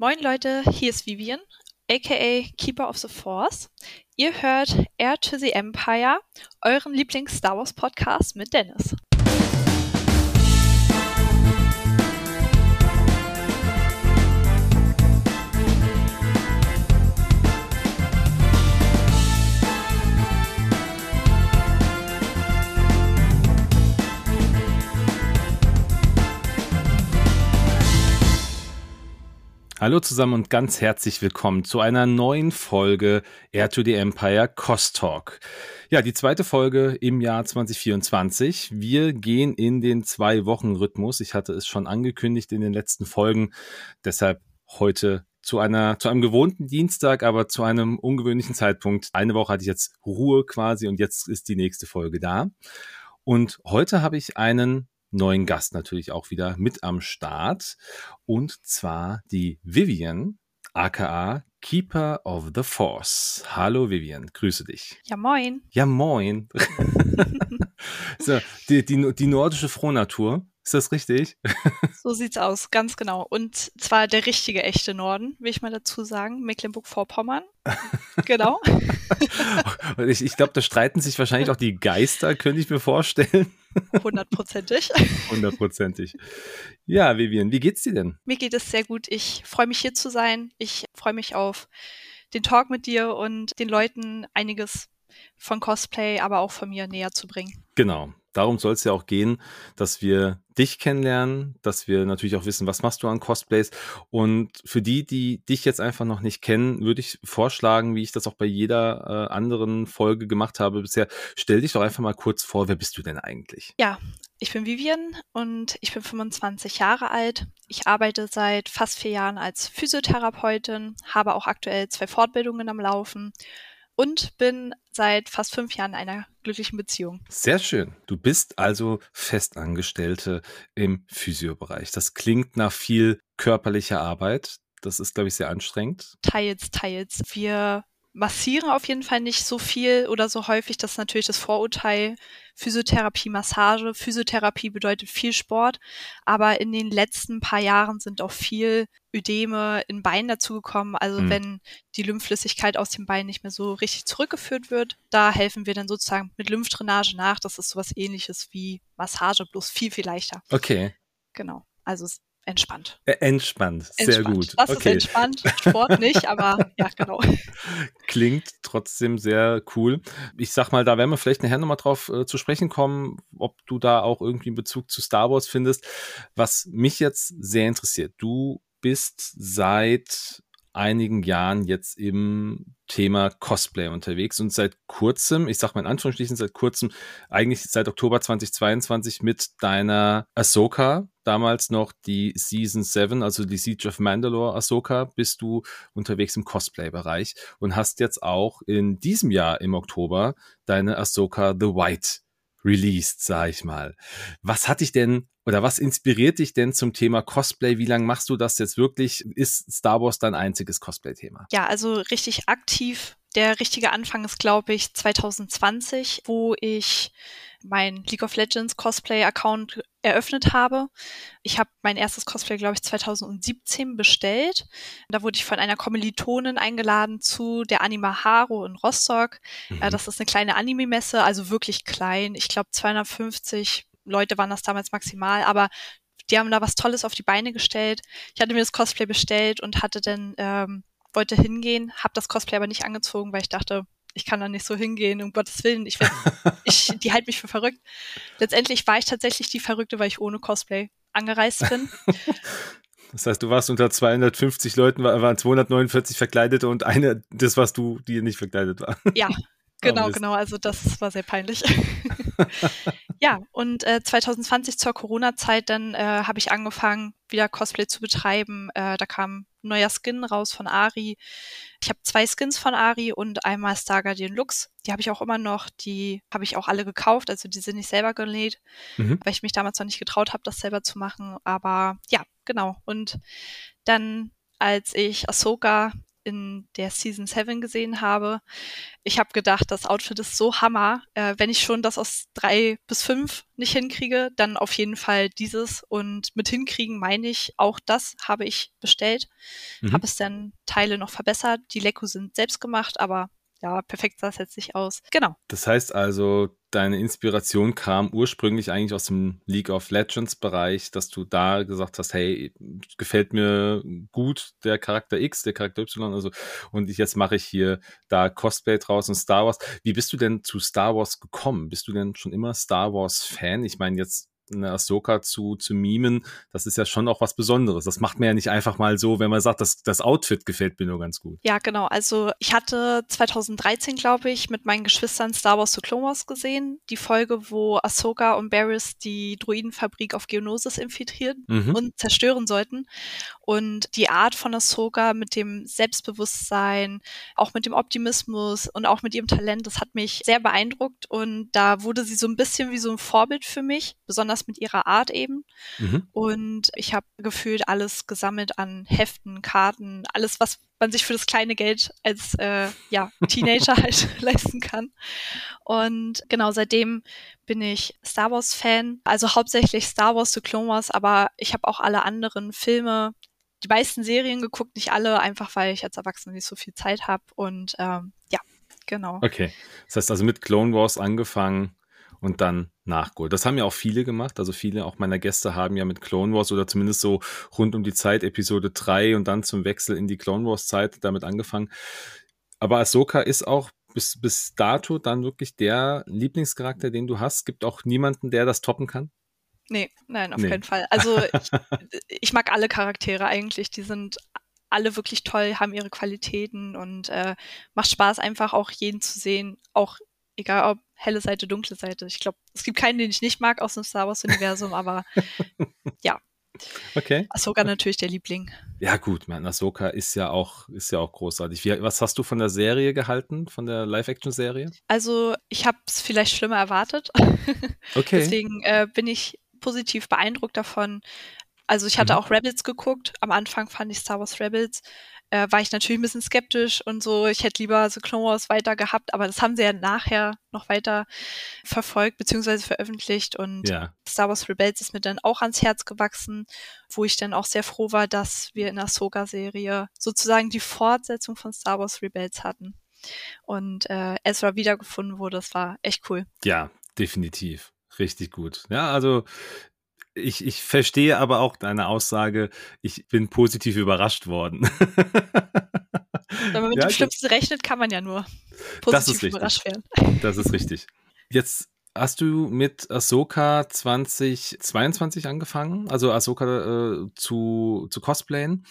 Moin Leute, hier ist Vivian, aka Keeper of the Force. Ihr hört Air to the Empire, euren Lieblings-Star Wars Podcast mit Dennis. Hallo zusammen und ganz herzlich willkommen zu einer neuen Folge Air to the Empire Cost Talk. Ja, die zweite Folge im Jahr 2024. Wir gehen in den zwei Wochen Rhythmus. Ich hatte es schon angekündigt in den letzten Folgen. Deshalb heute zu einer, zu einem gewohnten Dienstag, aber zu einem ungewöhnlichen Zeitpunkt. Eine Woche hatte ich jetzt Ruhe quasi und jetzt ist die nächste Folge da. Und heute habe ich einen neuen Gast natürlich auch wieder mit am Start. Und zwar die Vivian, aka Keeper of the Force. Hallo Vivian, grüße dich. Ja, moin. Ja, moin. so, die, die, die nordische Frohnatur. Ist das richtig? so sieht's aus, ganz genau. Und zwar der richtige echte Norden, will ich mal dazu sagen. Mecklenburg-Vorpommern. genau. ich ich glaube, da streiten sich wahrscheinlich auch die Geister, könnte ich mir vorstellen. Hundertprozentig. Hundertprozentig. Ja, Vivian, wie geht's dir denn? Mir geht es sehr gut. Ich freue mich hier zu sein. Ich freue mich auf den Talk mit dir und den Leuten einiges von Cosplay, aber auch von mir näher zu bringen. Genau darum soll es ja auch gehen, dass wir dich kennenlernen, dass wir natürlich auch wissen, was machst du an Cosplays. Und für die, die dich jetzt einfach noch nicht kennen, würde ich vorschlagen, wie ich das auch bei jeder äh, anderen Folge gemacht habe bisher, stell dich doch einfach mal kurz vor, wer bist du denn eigentlich? Ja, ich bin Vivian und ich bin 25 Jahre alt. Ich arbeite seit fast vier Jahren als Physiotherapeutin, habe auch aktuell zwei Fortbildungen am Laufen und bin seit fast fünf Jahren in einer glücklichen Beziehung. Sehr schön. Du bist also Festangestellte im Physiobereich. Das klingt nach viel körperlicher Arbeit. Das ist, glaube ich, sehr anstrengend. Teils, teils. Wir massieren auf jeden Fall nicht so viel oder so häufig. Das ist natürlich das Vorurteil. Physiotherapie, Massage. Physiotherapie bedeutet viel Sport. Aber in den letzten paar Jahren sind auch viel Ödeme in Beinen dazugekommen. Also mhm. wenn die Lymphflüssigkeit aus dem Bein nicht mehr so richtig zurückgeführt wird, da helfen wir dann sozusagen mit Lymphdrainage nach. Das ist sowas ähnliches wie Massage, bloß viel, viel leichter. Okay. Genau. Also entspannt. Äh, entspannt, sehr entspannt. gut. Das okay. ist entspannt, Sport nicht, aber ja, genau. Klingt trotzdem sehr cool. Ich sag mal, da werden wir vielleicht nachher nochmal drauf äh, zu sprechen kommen, ob du da auch irgendwie einen Bezug zu Star Wars findest. Was mich jetzt sehr interessiert, du bist seit einigen Jahren jetzt im Thema Cosplay unterwegs und seit kurzem, ich sag mal in Anführungsstrichen seit kurzem, eigentlich seit Oktober 2022 mit deiner Ahsoka, damals noch die Season 7, also die Siege of Mandalore Ahsoka, bist du unterwegs im Cosplay-Bereich und hast jetzt auch in diesem Jahr im Oktober deine Ahsoka The White released, sag ich mal. Was hat dich denn oder was inspiriert dich denn zum Thema Cosplay? Wie lange machst du das jetzt wirklich? Ist Star Wars dein einziges Cosplay-Thema? Ja, also richtig aktiv. Der richtige Anfang ist, glaube ich, 2020, wo ich mein League of Legends Cosplay-Account eröffnet habe. Ich habe mein erstes Cosplay, glaube ich, 2017 bestellt. Da wurde ich von einer Kommilitonin eingeladen zu der Anima Haro in Rostock. Mhm. Das ist eine kleine Anime-Messe, also wirklich klein. Ich glaube 250 Leute waren das damals maximal, aber die haben da was Tolles auf die Beine gestellt. Ich hatte mir das Cosplay bestellt und hatte dann, ähm, wollte hingehen, habe das Cosplay aber nicht angezogen, weil ich dachte, ich kann da nicht so hingehen, um Gottes Willen, ich, werd, ich die halt mich für verrückt. Letztendlich war ich tatsächlich die Verrückte, weil ich ohne Cosplay angereist bin. Das heißt, du warst unter 250 Leuten, waren 249 Verkleidete und eine, das warst du, die nicht verkleidet war. Ja, genau, oh, genau. Also das war sehr peinlich. Ja, und äh, 2020 zur Corona-Zeit, dann äh, habe ich angefangen, wieder Cosplay zu betreiben. Äh, da kam ein neuer Skin raus von Ari. Ich habe zwei Skins von Ari und einmal Star Guardian Lux. Die habe ich auch immer noch. Die habe ich auch alle gekauft. Also die sind nicht selber genäht, mhm. weil ich mich damals noch nicht getraut habe, das selber zu machen. Aber ja, genau. Und dann, als ich Ahsoka in der Season 7 gesehen habe. Ich habe gedacht, das Outfit ist so hammer. Äh, wenn ich schon das aus drei bis fünf nicht hinkriege, dann auf jeden Fall dieses. Und mit hinkriegen meine ich, auch das habe ich bestellt. Mhm. Habe es dann Teile noch verbessert. Die Leko sind selbst gemacht, aber ja, perfekt sah es jetzt nicht aus. Genau. Das heißt also, deine Inspiration kam ursprünglich eigentlich aus dem League of Legends Bereich, dass du da gesagt hast, hey, gefällt mir gut der Charakter X, der Charakter Y, also und ich, jetzt mache ich hier da Cosplay draus und Star Wars. Wie bist du denn zu Star Wars gekommen? Bist du denn schon immer Star Wars Fan? Ich meine jetzt eine Ahsoka zu, zu mimen, das ist ja schon auch was Besonderes. Das macht man ja nicht einfach mal so, wenn man sagt, das, das Outfit gefällt mir nur ganz gut. Ja, genau. Also ich hatte 2013, glaube ich, mit meinen Geschwistern Star Wars The Clone Wars gesehen. Die Folge, wo Ahsoka und Barris die Druidenfabrik auf Geonosis infiltrieren mhm. und zerstören sollten. Und die Art von Ahsoka mit dem Selbstbewusstsein, auch mit dem Optimismus und auch mit ihrem Talent, das hat mich sehr beeindruckt. Und da wurde sie so ein bisschen wie so ein Vorbild für mich, besonders das mit ihrer Art eben. Mhm. Und ich habe gefühlt alles gesammelt an Heften, Karten, alles, was man sich für das kleine Geld als äh, ja, Teenager halt leisten kann. Und genau seitdem bin ich Star Wars-Fan, also hauptsächlich Star Wars The Clone Wars, aber ich habe auch alle anderen Filme, die meisten Serien geguckt, nicht alle, einfach weil ich als Erwachsene nicht so viel Zeit habe. Und ähm, ja, genau. Okay. Das heißt also mit Clone Wars angefangen und dann nachgeholt. Das haben ja auch viele gemacht. Also viele auch meiner Gäste haben ja mit Clone Wars oder zumindest so rund um die Zeit Episode 3 und dann zum Wechsel in die Clone Wars Zeit damit angefangen. Aber Ahsoka ist auch bis, bis dato dann wirklich der Lieblingscharakter, den du hast. Gibt auch niemanden, der das toppen kann? Nee, nein, auf nee. keinen Fall. Also ich, ich mag alle Charaktere eigentlich. Die sind alle wirklich toll, haben ihre Qualitäten und äh, macht Spaß einfach auch jeden zu sehen, auch egal ob helle Seite, dunkle Seite. Ich glaube, es gibt keinen, den ich nicht mag aus dem Star Wars-Universum, aber ja. Okay. Ahsoka natürlich der Liebling. Ja, gut, man, Ahsoka ist ja auch, ist ja auch großartig. Wie, was hast du von der Serie gehalten, von der Live-Action-Serie? Also, ich habe es vielleicht schlimmer erwartet. Okay. Deswegen äh, bin ich positiv beeindruckt davon. Also, ich hatte mhm. auch Rebels geguckt. Am Anfang fand ich Star Wars Rebels äh, war ich natürlich ein bisschen skeptisch und so, ich hätte lieber so Clone Wars weiter gehabt, aber das haben sie ja nachher noch weiter verfolgt beziehungsweise veröffentlicht und ja. Star Wars Rebels ist mir dann auch ans Herz gewachsen, wo ich dann auch sehr froh war, dass wir in der Soga-Serie sozusagen die Fortsetzung von Star Wars Rebels hatten und äh, Ezra wiedergefunden wurde. Das war echt cool. Ja, definitiv. Richtig gut. Ja, also ich, ich verstehe aber auch deine Aussage, ich bin positiv überrascht worden. Wenn man mit ja, dem Schlimmsten rechnet, kann man ja nur positiv überrascht werden. Das ist richtig. Jetzt hast du mit Ahsoka 2022 angefangen, also Ahsoka äh, zu, zu cosplayen.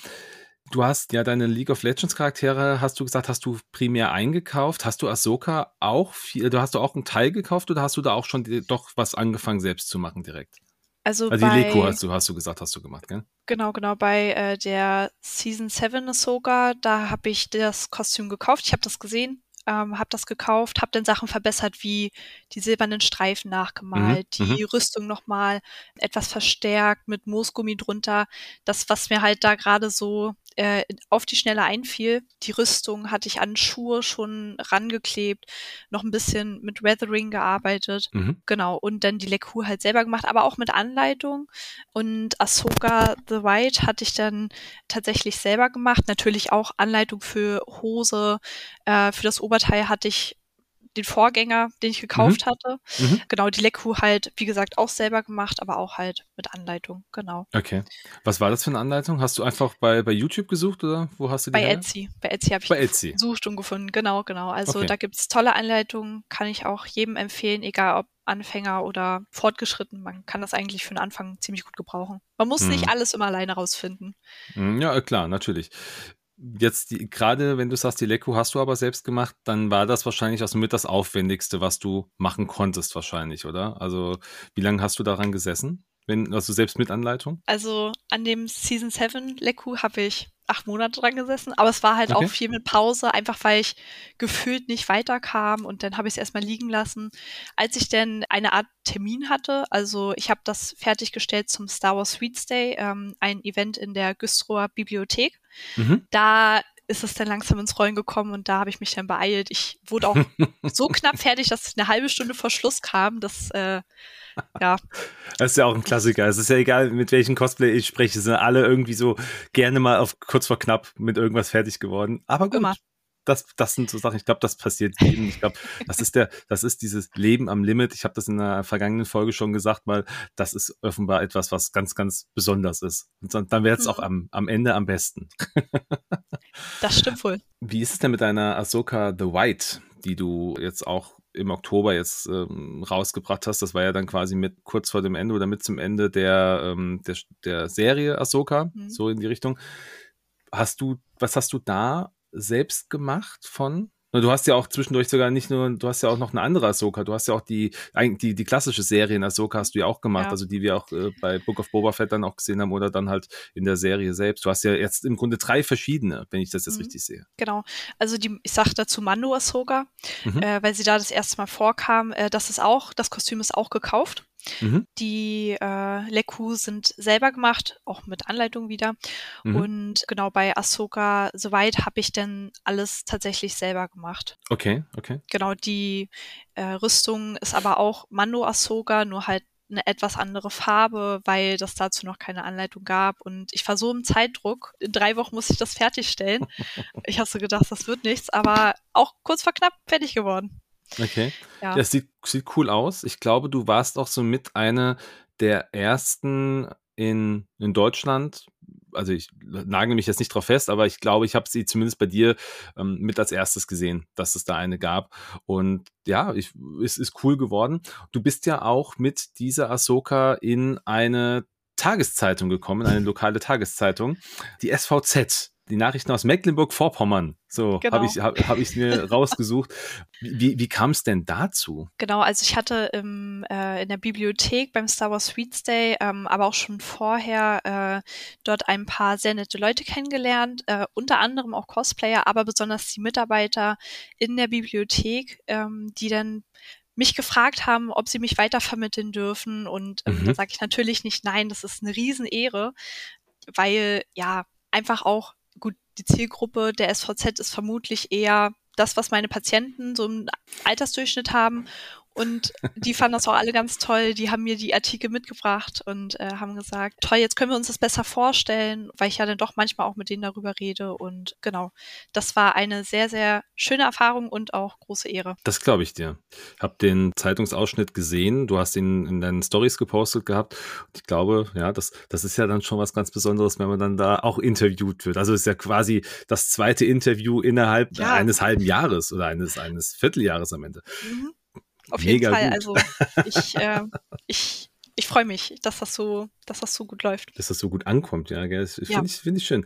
Du hast ja deine League of Legends Charaktere, hast du gesagt, hast du primär eingekauft. Hast du Ahsoka auch viel, du hast du auch einen Teil gekauft oder hast du da auch schon doch was angefangen selbst zu machen direkt? Also, also die Leko hast du, hast du gesagt, hast du gemacht, gell? Genau, genau. Bei äh, der Season 7 Ahsoka, da habe ich das Kostüm gekauft. Ich habe das gesehen, ähm, habe das gekauft, habe dann Sachen verbessert, wie die silbernen Streifen nachgemalt, mhm, die mhm. Rüstung nochmal etwas verstärkt mit Moosgummi drunter. Das, was mir halt da gerade so äh, auf die Schnelle einfiel. Die Rüstung hatte ich an Schuhe schon rangeklebt, noch ein bisschen mit Weathering gearbeitet. Mhm. Genau. Und dann die Leku halt selber gemacht, aber auch mit Anleitung. Und Ahsoka The White hatte ich dann tatsächlich selber gemacht. Natürlich auch Anleitung für Hose. Äh, für das Oberteil hatte ich den Vorgänger, den ich gekauft mhm. hatte. Mhm. Genau, die Leku halt, wie gesagt, auch selber gemacht, aber auch halt mit Anleitung, genau. Okay. Was war das für eine Anleitung? Hast du einfach bei, bei YouTube gesucht oder wo hast du die? Bei her? Etsy. Bei Etsy habe ich bei Etsy. gesucht und gefunden, genau, genau. Also okay. da gibt es tolle Anleitungen, kann ich auch jedem empfehlen, egal ob Anfänger oder fortgeschritten. Man kann das eigentlich für den Anfang ziemlich gut gebrauchen. Man muss hm. nicht mhm. alles immer alleine rausfinden. Mhm, ja, klar, natürlich jetzt gerade wenn du sagst, die Leku hast du aber selbst gemacht, dann war das wahrscheinlich auch mit das Aufwendigste, was du machen konntest, wahrscheinlich, oder? Also, wie lange hast du daran gesessen? Wenn, also selbst mit Anleitung? Also an dem Season 7 Leku habe ich acht Monate dran gesessen, aber es war halt okay. auch viel mit Pause, einfach weil ich gefühlt nicht weiterkam und dann habe ich es erstmal liegen lassen. Als ich dann eine Art Termin hatte, also ich habe das fertiggestellt zum Star Wars Sweets Day, ähm, ein Event in der Güstrower Bibliothek. Mhm. Da ist es dann langsam ins Rollen gekommen und da habe ich mich dann beeilt. Ich wurde auch so knapp fertig, dass es eine halbe Stunde vor Schluss kam. Das, äh, ja. Das ist ja auch ein Klassiker. Es ist ja egal, mit welchen Cosplay ich spreche, sind alle irgendwie so gerne mal auf kurz vor knapp mit irgendwas fertig geworden. Aber gut, Immer das, das sind so Sachen, ich glaube, das passiert jedem. Ich glaube, das ist der, das ist dieses Leben am Limit. Ich habe das in der vergangenen Folge schon gesagt, weil das ist offenbar etwas, was ganz, ganz besonders ist. Und dann wäre es mhm. auch am, am Ende am besten. das stimmt wohl. Wie ist es denn mit deiner Ahsoka The White, die du jetzt auch im Oktober jetzt ähm, rausgebracht hast. Das war ja dann quasi mit kurz vor dem Ende oder mit zum Ende der, ähm, der, der Serie Ahsoka, mhm. so in die Richtung. Hast du, was hast du da selbst gemacht von? Du hast ja auch zwischendurch sogar nicht nur, du hast ja auch noch eine andere Ahsoka. Du hast ja auch die, die, die klassische Serie in Ahsoka hast du ja auch gemacht, ja. also die wir auch äh, bei Book of Boba Fett dann auch gesehen haben oder dann halt in der Serie selbst. Du hast ja jetzt im Grunde drei verschiedene, wenn ich das jetzt mhm. richtig sehe. Genau. Also die, ich sag dazu Mando Ahsoka, mhm. äh, weil sie da das erste Mal vorkam. Äh, das ist auch, das Kostüm ist auch gekauft. Mhm. Die äh, Leku sind selber gemacht, auch mit Anleitung wieder. Mhm. Und genau bei Ahsoka, soweit habe ich dann alles tatsächlich selber gemacht. Okay, okay. Genau, die äh, Rüstung ist aber auch Mando Ahsoka, nur halt eine etwas andere Farbe, weil das dazu noch keine Anleitung gab. Und ich war so im Zeitdruck. In drei Wochen muss ich das fertigstellen. ich habe so gedacht, das wird nichts, aber auch kurz vor knapp fertig geworden. Okay. Ja. Das sieht, sieht cool aus. Ich glaube, du warst auch so mit einer der ersten in, in Deutschland. Also ich nagel mich jetzt nicht drauf fest, aber ich glaube, ich habe sie zumindest bei dir ähm, mit als erstes gesehen, dass es da eine gab. Und ja, ich, es ist cool geworden. Du bist ja auch mit dieser Ahsoka in eine Tageszeitung gekommen, eine lokale Tageszeitung, die SVZ die Nachrichten aus Mecklenburg-Vorpommern. So genau. habe ich hab, hab ich mir rausgesucht. Wie, wie kam es denn dazu? Genau, also ich hatte im, äh, in der Bibliothek beim Star Wars Sweets Day, ähm, aber auch schon vorher äh, dort ein paar sehr nette Leute kennengelernt, äh, unter anderem auch Cosplayer, aber besonders die Mitarbeiter in der Bibliothek, ähm, die dann mich gefragt haben, ob sie mich weitervermitteln dürfen. Und ähm, mhm. da sage ich natürlich nicht nein, das ist eine Riesenehre, weil ja einfach auch gut, die Zielgruppe der SVZ ist vermutlich eher das, was meine Patienten so im Altersdurchschnitt haben. Und die fanden das auch alle ganz toll. Die haben mir die Artikel mitgebracht und äh, haben gesagt, toll, jetzt können wir uns das besser vorstellen, weil ich ja dann doch manchmal auch mit denen darüber rede. Und genau, das war eine sehr, sehr schöne Erfahrung und auch große Ehre. Das glaube ich dir. Ich habe den Zeitungsausschnitt gesehen. Du hast ihn in deinen Stories gepostet gehabt. Und ich glaube, ja, das, das ist ja dann schon was ganz Besonderes, wenn man dann da auch interviewt wird. Also es ist ja quasi das zweite Interview innerhalb ja. eines halben Jahres oder eines, eines Vierteljahres am Ende. Mhm. Auf jeden Mega Fall. Gut. Also ich, äh, ich, ich freue mich, dass das so, dass das so gut läuft. Dass das so gut ankommt, ja. Gell? Das finde ja. ich, find ich schön.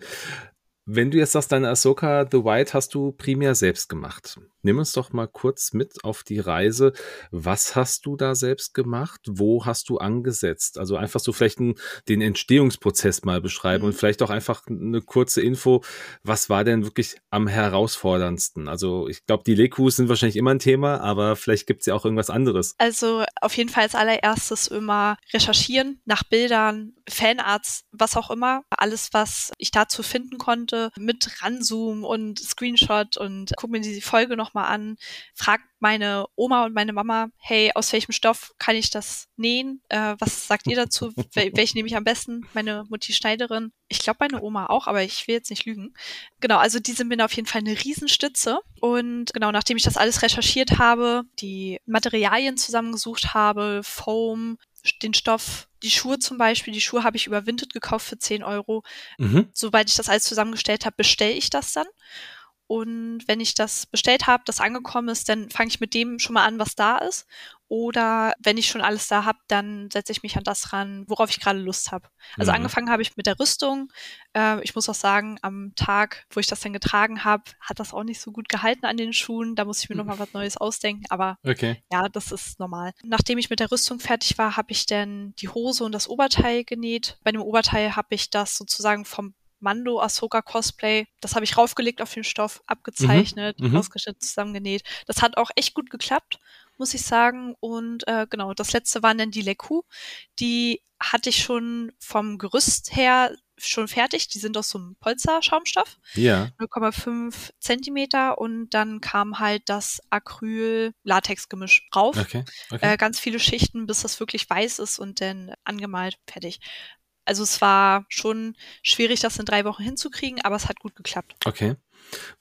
Wenn du jetzt sagst, deine Ahsoka The White hast du primär selbst gemacht. Nimm uns doch mal kurz mit auf die Reise. Was hast du da selbst gemacht? Wo hast du angesetzt? Also einfach so vielleicht einen, den Entstehungsprozess mal beschreiben mhm. und vielleicht auch einfach eine kurze Info. Was war denn wirklich am herausforderndsten? Also ich glaube, die Lekus sind wahrscheinlich immer ein Thema, aber vielleicht gibt es ja auch irgendwas anderes. Also auf jeden Fall als allererstes immer recherchieren nach Bildern, Fanarts, was auch immer. Alles, was ich dazu finden konnte, mit Ranzoom und Screenshot und guck mir die Folge noch nochmal an, frag meine Oma und meine Mama, hey, aus welchem Stoff kann ich das nähen? Äh, was sagt ihr dazu? Wel welche nehme ich am besten? Meine Mutti Schneiderin. Ich glaube meine Oma auch, aber ich will jetzt nicht lügen. Genau, also die sind mir auf jeden Fall eine Riesenstütze. Und genau, nachdem ich das alles recherchiert habe, die Materialien zusammengesucht habe, Foam, den Stoff, die Schuhe zum Beispiel, die Schuhe habe ich über Vinted gekauft für 10 Euro. Mhm. Sobald ich das alles zusammengestellt habe, bestelle ich das dann. Und wenn ich das bestellt habe, das angekommen ist, dann fange ich mit dem schon mal an, was da ist. Oder wenn ich schon alles da habe, dann setze ich mich an das ran, worauf ich gerade Lust habe. Also mhm. angefangen habe ich mit der Rüstung. Äh, ich muss auch sagen, am Tag, wo ich das dann getragen habe, hat das auch nicht so gut gehalten an den Schuhen. Da muss ich mir nochmal was Neues ausdenken. Aber okay. ja, das ist normal. Nachdem ich mit der Rüstung fertig war, habe ich dann die Hose und das Oberteil genäht. Bei dem Oberteil habe ich das sozusagen vom Mando Ahsoka Cosplay. Das habe ich raufgelegt auf den Stoff, abgezeichnet, mhm, mhm. ausgeschnitten, zusammengenäht. Das hat auch echt gut geklappt, muss ich sagen. Und äh, genau, das letzte waren dann die Leku. Die hatte ich schon vom Gerüst her schon fertig. Die sind aus so einem Polster-Schaumstoff. Ja. 0,5 Zentimeter und dann kam halt das Acryl-Latex-Gemisch drauf. Okay. okay. Äh, ganz viele Schichten, bis das wirklich weiß ist und dann angemalt, fertig. Also es war schon schwierig, das in drei Wochen hinzukriegen, aber es hat gut geklappt. Okay.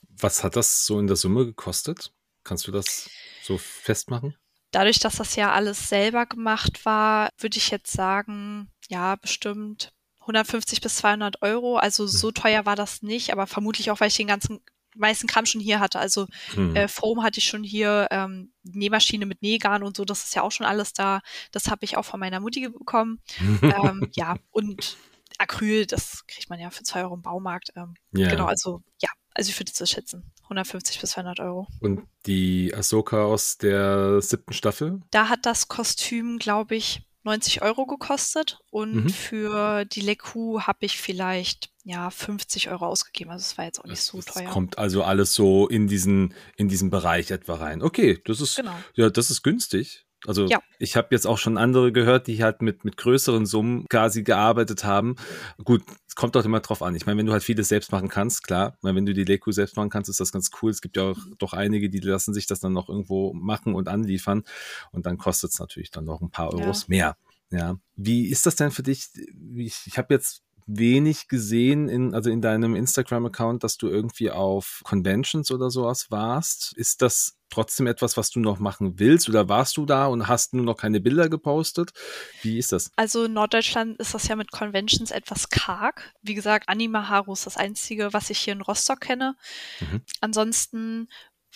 Was hat das so in der Summe gekostet? Kannst du das so festmachen? Dadurch, dass das ja alles selber gemacht war, würde ich jetzt sagen, ja, bestimmt 150 bis 200 Euro. Also so hm. teuer war das nicht, aber vermutlich auch, weil ich den ganzen meisten Kram schon hier hatte. Also hm. äh, Foam hatte ich schon hier, ähm, Nähmaschine mit Nähgarn und so, das ist ja auch schon alles da. Das habe ich auch von meiner Mutti bekommen. ähm, ja, und Acryl, das kriegt man ja für zwei Euro im Baumarkt. Ähm, ja. Genau, also ja, also ich würde es schätzen. 150 bis 200 Euro. Und die Ahsoka aus der siebten Staffel? Da hat das Kostüm, glaube ich, 90 Euro gekostet und mhm. für die Leku habe ich vielleicht ja 50 Euro ausgegeben. Also es war jetzt auch nicht das, so teuer. Kommt also alles so in diesen in diesen Bereich etwa rein. Okay, das ist genau. ja das ist günstig. Also ja. ich habe jetzt auch schon andere gehört, die halt mit, mit größeren Summen quasi gearbeitet haben. Gut, es kommt doch immer drauf an. Ich meine, wenn du halt vieles selbst machen kannst, klar, weil wenn du die Leku selbst machen kannst, ist das ganz cool. Es gibt ja auch mhm. doch einige, die lassen sich das dann noch irgendwo machen und anliefern. Und dann kostet es natürlich dann noch ein paar Euros ja. mehr. Ja. Wie ist das denn für dich? Ich, ich habe jetzt wenig gesehen in, also in deinem Instagram-Account, dass du irgendwie auf Conventions oder sowas warst. Ist das trotzdem etwas, was du noch machen willst oder warst du da und hast nur noch keine Bilder gepostet? Wie ist das? Also in Norddeutschland ist das ja mit Conventions etwas karg. Wie gesagt, Anima Haru ist das einzige, was ich hier in Rostock kenne. Mhm. Ansonsten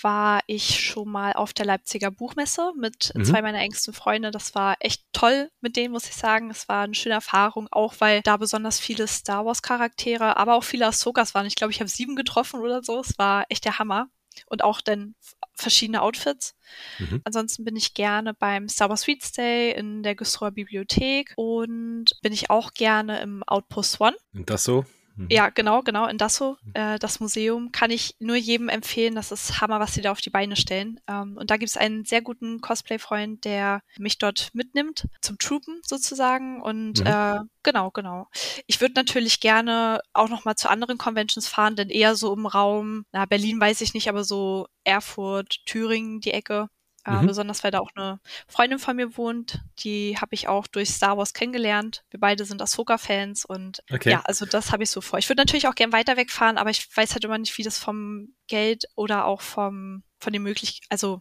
war ich schon mal auf der Leipziger Buchmesse mit mhm. zwei meiner engsten Freunde. Das war echt toll mit denen, muss ich sagen. Es war eine schöne Erfahrung, auch weil da besonders viele Star Wars Charaktere, aber auch viele Ahsokas waren. Ich glaube, ich habe sieben getroffen oder so. Es war echt der Hammer. Und auch dann verschiedene Outfits. Mhm. Ansonsten bin ich gerne beim Star Wars Sweet Day in der Güstrower Bibliothek und bin ich auch gerne im Outpost One. Und das so? Mhm. Ja, genau, genau, in Dasso, mhm. äh, das Museum, kann ich nur jedem empfehlen. Das ist Hammer, was sie da auf die Beine stellen. Ähm, und da gibt es einen sehr guten Cosplay-Freund, der mich dort mitnimmt, zum Troopen sozusagen. Und mhm. äh, genau, genau. Ich würde natürlich gerne auch noch mal zu anderen Conventions fahren, denn eher so im Raum, na, Berlin weiß ich nicht, aber so Erfurt, Thüringen, die Ecke. Äh, mhm. Besonders weil da auch eine Freundin von mir wohnt. Die habe ich auch durch Star Wars kennengelernt. Wir beide sind Ahsoka-Fans und okay. ja, also das habe ich so vor. Ich würde natürlich auch gern weiter wegfahren, aber ich weiß halt immer nicht, wie das vom Geld oder auch vom von den Möglichkeiten, also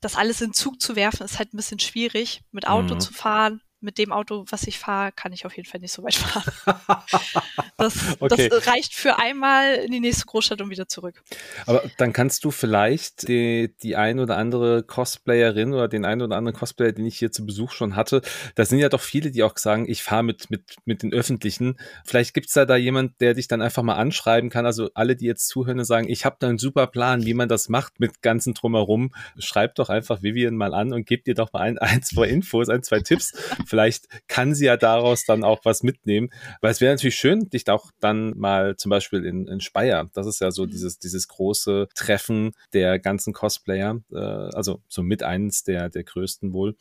das alles in Zug zu werfen, ist halt ein bisschen schwierig. Mit Auto mhm. zu fahren, mit dem Auto, was ich fahre, kann ich auf jeden Fall nicht so weit fahren. das, okay. das, reicht für einmal in die nächste Großstadt und wieder zurück. Aber dann kannst du vielleicht die, die ein oder andere Cosplayerin oder den einen oder anderen Cosplayer, den ich hier zu Besuch schon hatte, da sind ja doch viele, die auch sagen, ich fahre mit, mit, mit den Öffentlichen. Vielleicht gibt's da da jemand, der dich dann einfach mal anschreiben kann. Also alle, die jetzt zuhören und sagen, ich habe da einen super Plan, wie man das macht mit ganzen Drumherum. Schreib doch einfach Vivian mal an und gib dir doch mal ein, ein zwei Infos, ein, zwei Tipps vielleicht kann sie ja daraus dann auch was mitnehmen. Weil es wäre natürlich schön, dich auch dann mal zum Beispiel in, in Speyer, das ist ja so mhm. dieses, dieses große Treffen der ganzen Cosplayer, äh, also so mit eins der, der größten wohl.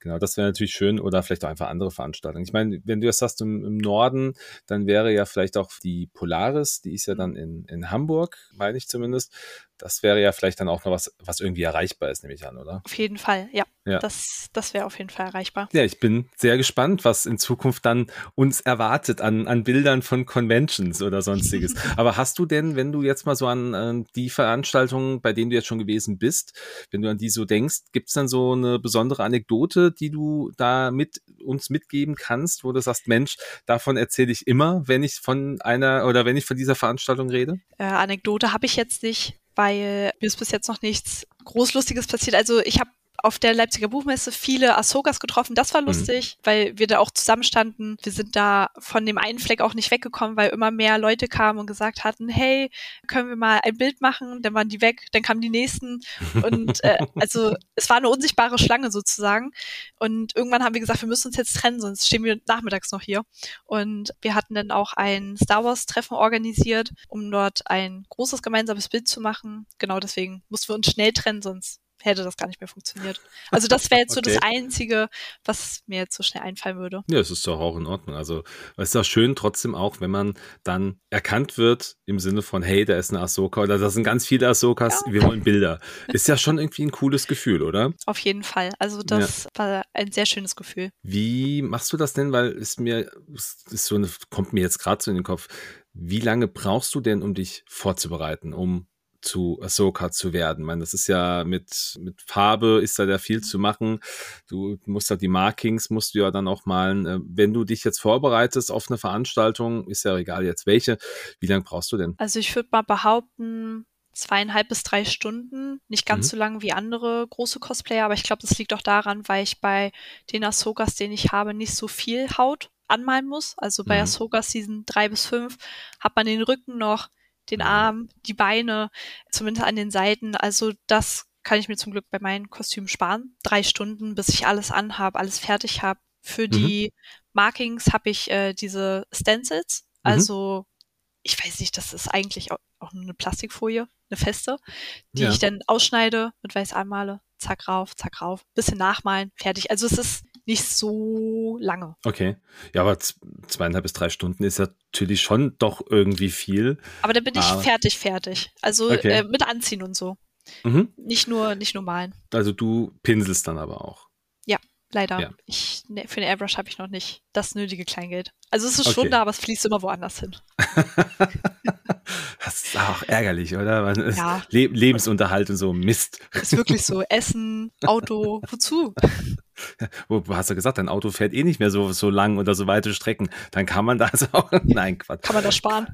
Genau, das wäre natürlich schön oder vielleicht auch einfach andere Veranstaltungen. Ich meine, wenn du das sagst im, im Norden, dann wäre ja vielleicht auch die Polaris, die ist ja dann in, in Hamburg, meine ich zumindest. Das wäre ja vielleicht dann auch noch was, was irgendwie erreichbar ist, nehme ich an, oder? Auf jeden Fall, ja. ja. Das, das wäre auf jeden Fall erreichbar. Ja, ich bin sehr gespannt, was in Zukunft dann uns erwartet an, an Bildern von Conventions oder sonstiges. Aber hast du denn, wenn du jetzt mal so an, an die Veranstaltungen, bei denen du jetzt schon gewesen bist, wenn du an die so denkst, gibt es dann so eine besondere Anekdote, die du da mit uns mitgeben kannst, wo du sagst, Mensch, davon erzähle ich immer, wenn ich von einer oder wenn ich von dieser Veranstaltung rede? Äh, Anekdote habe ich jetzt nicht weil mir ist bis jetzt noch nichts Großlustiges passiert. Also ich habe auf der Leipziger Buchmesse viele Ahsokas getroffen. Das war mhm. lustig, mhm. weil wir da auch zusammenstanden. Wir sind da von dem einen Fleck auch nicht weggekommen, weil immer mehr Leute kamen und gesagt hatten, hey, können wir mal ein Bild machen? Dann waren die weg, dann kamen die nächsten. Und äh, also es war eine unsichtbare Schlange sozusagen. Und irgendwann haben wir gesagt, wir müssen uns jetzt trennen, sonst stehen wir nachmittags noch hier. Und wir hatten dann auch ein Star Wars-Treffen organisiert, um dort ein großes gemeinsames Bild zu machen. Genau deswegen mussten wir uns schnell trennen, sonst hätte das gar nicht mehr funktioniert. Also das wäre jetzt okay. so das Einzige, was mir jetzt so schnell einfallen würde. Ja, es ist doch auch in Ordnung. Also es ist doch schön trotzdem auch, wenn man dann erkannt wird im Sinne von, hey, da ist eine Ahsoka oder da sind ganz viele Ahsokas, ja. wir wollen Bilder. Ist ja schon irgendwie ein cooles Gefühl, oder? Auf jeden Fall. Also das ja. war ein sehr schönes Gefühl. Wie machst du das denn? Weil es mir, es ist so eine, kommt mir jetzt gerade so in den Kopf. Wie lange brauchst du denn, um dich vorzubereiten, um zu Ahsoka zu werden. Ich meine, das ist ja mit, mit Farbe ist da ja viel zu machen. Du musst da die Markings, musst du ja dann auch malen. Äh, wenn du dich jetzt vorbereitest auf eine Veranstaltung, ist ja egal jetzt welche, wie lange brauchst du denn? Also ich würde mal behaupten, zweieinhalb bis drei Stunden. Nicht ganz mhm. so lang wie andere große Cosplayer, aber ich glaube, das liegt auch daran, weil ich bei den Ahsokas, den ich habe, nicht so viel Haut anmalen muss. Also bei mhm. Ahsokas Season drei bis fünf hat man den Rücken noch, den mhm. Arm, die Beine, zumindest an den Seiten. Also das kann ich mir zum Glück bei meinen Kostümen sparen. Drei Stunden, bis ich alles anhabe, alles fertig habe. Für mhm. die Markings habe ich äh, diese Stencils. Mhm. Also ich weiß nicht, das ist eigentlich auch, auch nur eine Plastikfolie, eine feste, die ja. ich dann ausschneide, mit weiß anmale, zack rauf, zack rauf, bisschen nachmalen, fertig. Also es ist nicht so lange. Okay. Ja, aber zweieinhalb bis drei Stunden ist ja natürlich schon doch irgendwie viel. Aber dann bin ich ah. fertig, fertig. Also okay. äh, mit Anziehen und so. Mhm. Nicht nur, nicht nur malen. Also du pinselst dann aber auch. Ja, leider. Ja. Ich, ne, für den Airbrush habe ich noch nicht das nötige Kleingeld. Also es ist okay. schon da, aber es fließt immer woanders hin. das ist auch ärgerlich, oder? Ja. Le Lebensunterhalt und so Mist. Ist wirklich so. Essen, Auto, wozu? Wo hast du gesagt, dein Auto fährt eh nicht mehr so, so lang oder so weite Strecken. Dann kann man das auch. Nein, Quatsch. Kann man das sparen.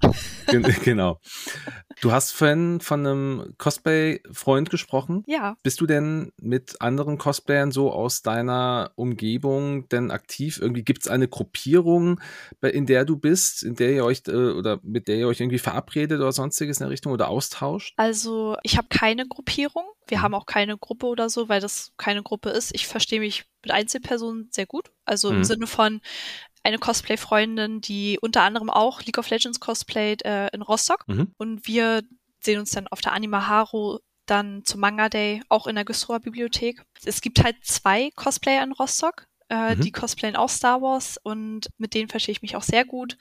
genau. Du hast vorhin von einem Cosplay-Freund gesprochen. Ja. Bist du denn mit anderen Cosplayern so aus deiner Umgebung denn aktiv? Irgendwie gibt es eine Gruppierung, in der du bist, in der ihr euch äh, oder mit der ihr euch irgendwie verabredet oder sonstiges in der Richtung oder austauscht? Also ich habe keine Gruppierung. Wir mhm. haben auch keine Gruppe oder so, weil das keine Gruppe ist. Ich verstehe mich mit Einzelpersonen sehr gut. Also mhm. im Sinne von eine Cosplay-Freundin, die unter anderem auch League of Legends cosplayt äh, in Rostock. Mhm. Und wir sehen uns dann auf der Anima Haru dann zum Manga Day auch in der Güstrower Bibliothek. Es gibt halt zwei Cosplayer in Rostock. Äh, mhm. Die cosplayen auch Star Wars und mit denen verstehe ich mich auch sehr gut.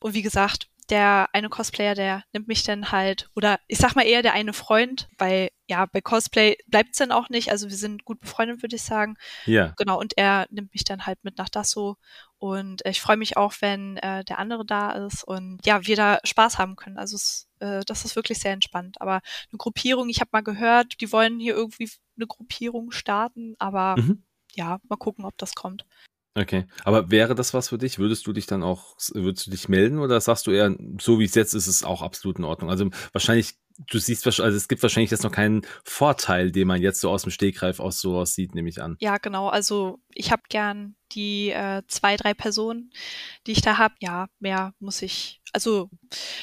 Und wie gesagt, der eine Cosplayer, der nimmt mich dann halt, oder ich sag mal eher der eine Freund, weil ja, bei Cosplay bleibt es dann auch nicht. Also wir sind gut befreundet, würde ich sagen. Ja. Genau, und er nimmt mich dann halt mit nach Dasso. Und ich freue mich auch, wenn äh, der andere da ist und ja, wir da Spaß haben können. Also es, äh, das ist wirklich sehr entspannt. Aber eine Gruppierung, ich habe mal gehört, die wollen hier irgendwie eine Gruppierung starten, aber mhm. ja, mal gucken, ob das kommt. Okay. Aber wäre das was für dich? Würdest du dich dann auch, würdest du dich melden oder sagst du eher, so wie es jetzt ist, ist es auch absolut in Ordnung? Also wahrscheinlich, du siehst, also es gibt wahrscheinlich jetzt noch keinen Vorteil, den man jetzt so aus dem Stegreif aus sowas sieht, nehme ich an. Ja, genau. Also ich habe gern die äh, zwei, drei Personen, die ich da habe. Ja, mehr muss ich. Also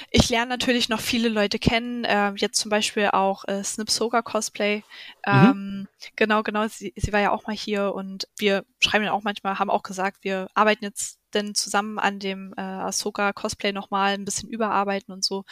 ich lerne natürlich noch viele Leute kennen. Äh, jetzt zum Beispiel auch äh, Snip Soga Cosplay. Mhm. Ähm, mhm. Genau, genau. Sie, sie war ja auch mal hier und wir schreiben ja auch manchmal, haben auch gesagt, wir arbeiten jetzt denn zusammen an dem äh, Ahsoka Cosplay nochmal ein bisschen überarbeiten und so.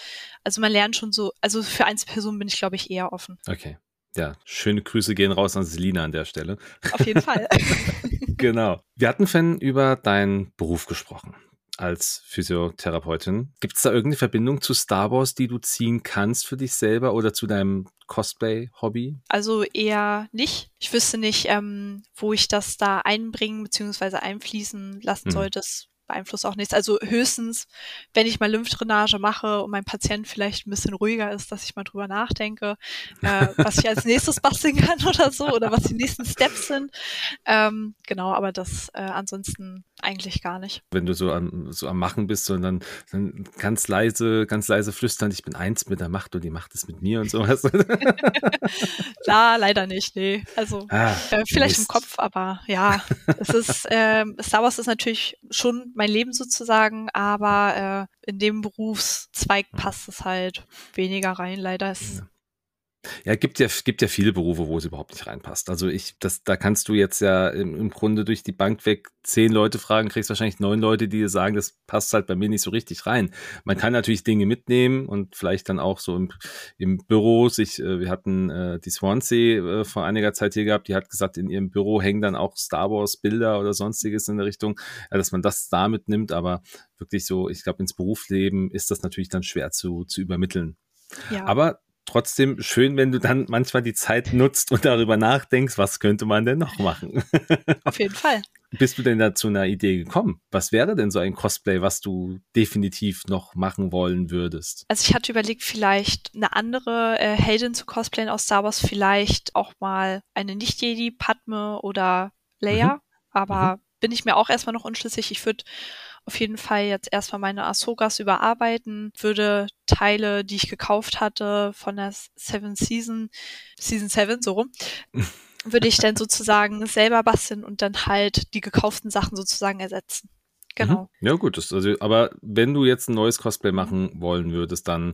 Also man lernt schon so, also für Einzelpersonen bin ich, glaube ich, eher offen. Okay. Ja, schöne Grüße gehen raus an Selina an der Stelle. Auf jeden Fall. genau. Wir hatten, Fan, über deinen Beruf gesprochen als Physiotherapeutin. Gibt es da irgendeine Verbindung zu Star Wars, die du ziehen kannst für dich selber oder zu deinem Cosplay-Hobby? Also eher nicht. Ich wüsste nicht, ähm, wo ich das da einbringen bzw. einfließen lassen hm. sollte. Das beeinflusst auch nichts. Also höchstens, wenn ich mal Lymphdrainage mache und mein Patient vielleicht ein bisschen ruhiger ist, dass ich mal drüber nachdenke, äh, was ich als nächstes basteln kann oder so oder was die nächsten Steps sind. Ähm, genau, aber das äh, ansonsten eigentlich gar nicht. Wenn du so am, so am Machen bist, sondern dann ganz leise, ganz leise flüstern, ich bin eins mit der Macht und die Macht ist mit mir und sowas. La, leider nicht, nee. Also ah, äh, vielleicht Mist. im Kopf, aber ja, es ist, äh, Star Wars ist natürlich schon mein Leben sozusagen, aber äh, in dem Berufszweig passt es halt weniger rein. Leider ist Ja, gibt ja, gibt ja viele Berufe, wo es überhaupt nicht reinpasst. Also ich, das, da kannst du jetzt ja im, im Grunde durch die Bank weg zehn Leute fragen, kriegst wahrscheinlich neun Leute, die dir sagen, das passt halt bei mir nicht so richtig rein. Man kann natürlich Dinge mitnehmen und vielleicht dann auch so im, im Büro sich, äh, wir hatten äh, die Swansea äh, vor einiger Zeit hier gehabt, die hat gesagt, in ihrem Büro hängen dann auch Star Wars Bilder oder sonstiges in der Richtung, ja, dass man das da mitnimmt, aber wirklich so, ich glaube, ins Berufsleben ist das natürlich dann schwer zu, zu übermitteln. Ja. Aber trotzdem schön, wenn du dann manchmal die Zeit nutzt und darüber nachdenkst, was könnte man denn noch machen? Auf jeden Fall. Bist du denn da zu einer Idee gekommen? Was wäre denn so ein Cosplay, was du definitiv noch machen wollen würdest? Also ich hatte überlegt, vielleicht eine andere äh, Heldin zu cosplayen aus Star Wars, vielleicht auch mal eine Nicht-Jedi, Padme oder Leia, mhm. aber mhm. bin ich mir auch erstmal noch unschlüssig. Ich würde auf jeden Fall jetzt erstmal meine Ahsokas überarbeiten, würde Teile, die ich gekauft hatte von der Seven Season, Season 7, so rum, würde ich dann sozusagen selber basteln und dann halt die gekauften Sachen sozusagen ersetzen. Genau. Mhm. Ja, gut, das, also, aber wenn du jetzt ein neues Cosplay machen wollen würdest, dann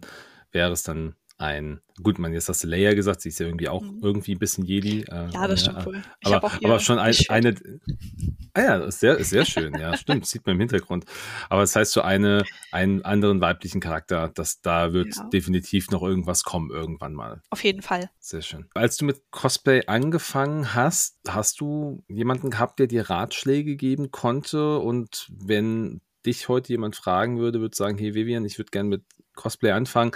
wäre es dann ein, gut, man, jetzt hast du Leia gesagt, sie ist ja irgendwie auch mhm. irgendwie ein bisschen Jedi. Äh, ja, das stimmt wohl. Aber, aber schon ein, eine, ah ja, ist sehr, ist sehr schön, ja, stimmt, sieht man im Hintergrund. Aber das heißt, so eine, einen anderen weiblichen Charakter, dass da wird ja. definitiv noch irgendwas kommen, irgendwann mal. Auf jeden Fall. Sehr schön. Als du mit Cosplay angefangen hast, hast du jemanden gehabt, der dir Ratschläge geben konnte und wenn dich heute jemand fragen würde, würde sagen, hey Vivian, ich würde gerne mit Cosplay anfangen.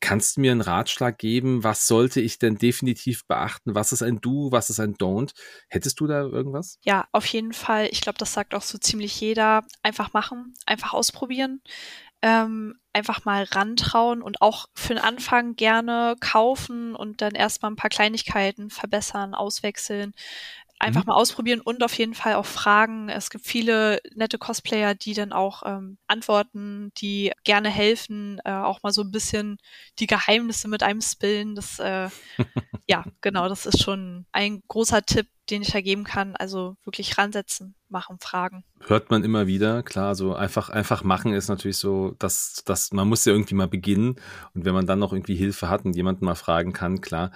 Kannst du mir einen Ratschlag geben? Was sollte ich denn definitiv beachten? Was ist ein Do? Was ist ein Don't? Hättest du da irgendwas? Ja, auf jeden Fall. Ich glaube, das sagt auch so ziemlich jeder. Einfach machen, einfach ausprobieren. Ähm, einfach mal rantrauen und auch für den Anfang gerne kaufen und dann erstmal ein paar Kleinigkeiten verbessern, auswechseln einfach mhm. mal ausprobieren und auf jeden Fall auch fragen. Es gibt viele nette Cosplayer, die dann auch ähm, antworten, die gerne helfen, äh, auch mal so ein bisschen die Geheimnisse mit einem spillen. Das, äh, ja, genau, das ist schon ein großer Tipp, den ich da geben kann. Also wirklich ransetzen, machen, fragen. Hört man immer wieder, klar, so einfach, einfach machen ist natürlich so, dass, dass man muss ja irgendwie mal beginnen und wenn man dann noch irgendwie Hilfe hat und jemanden mal fragen kann, klar.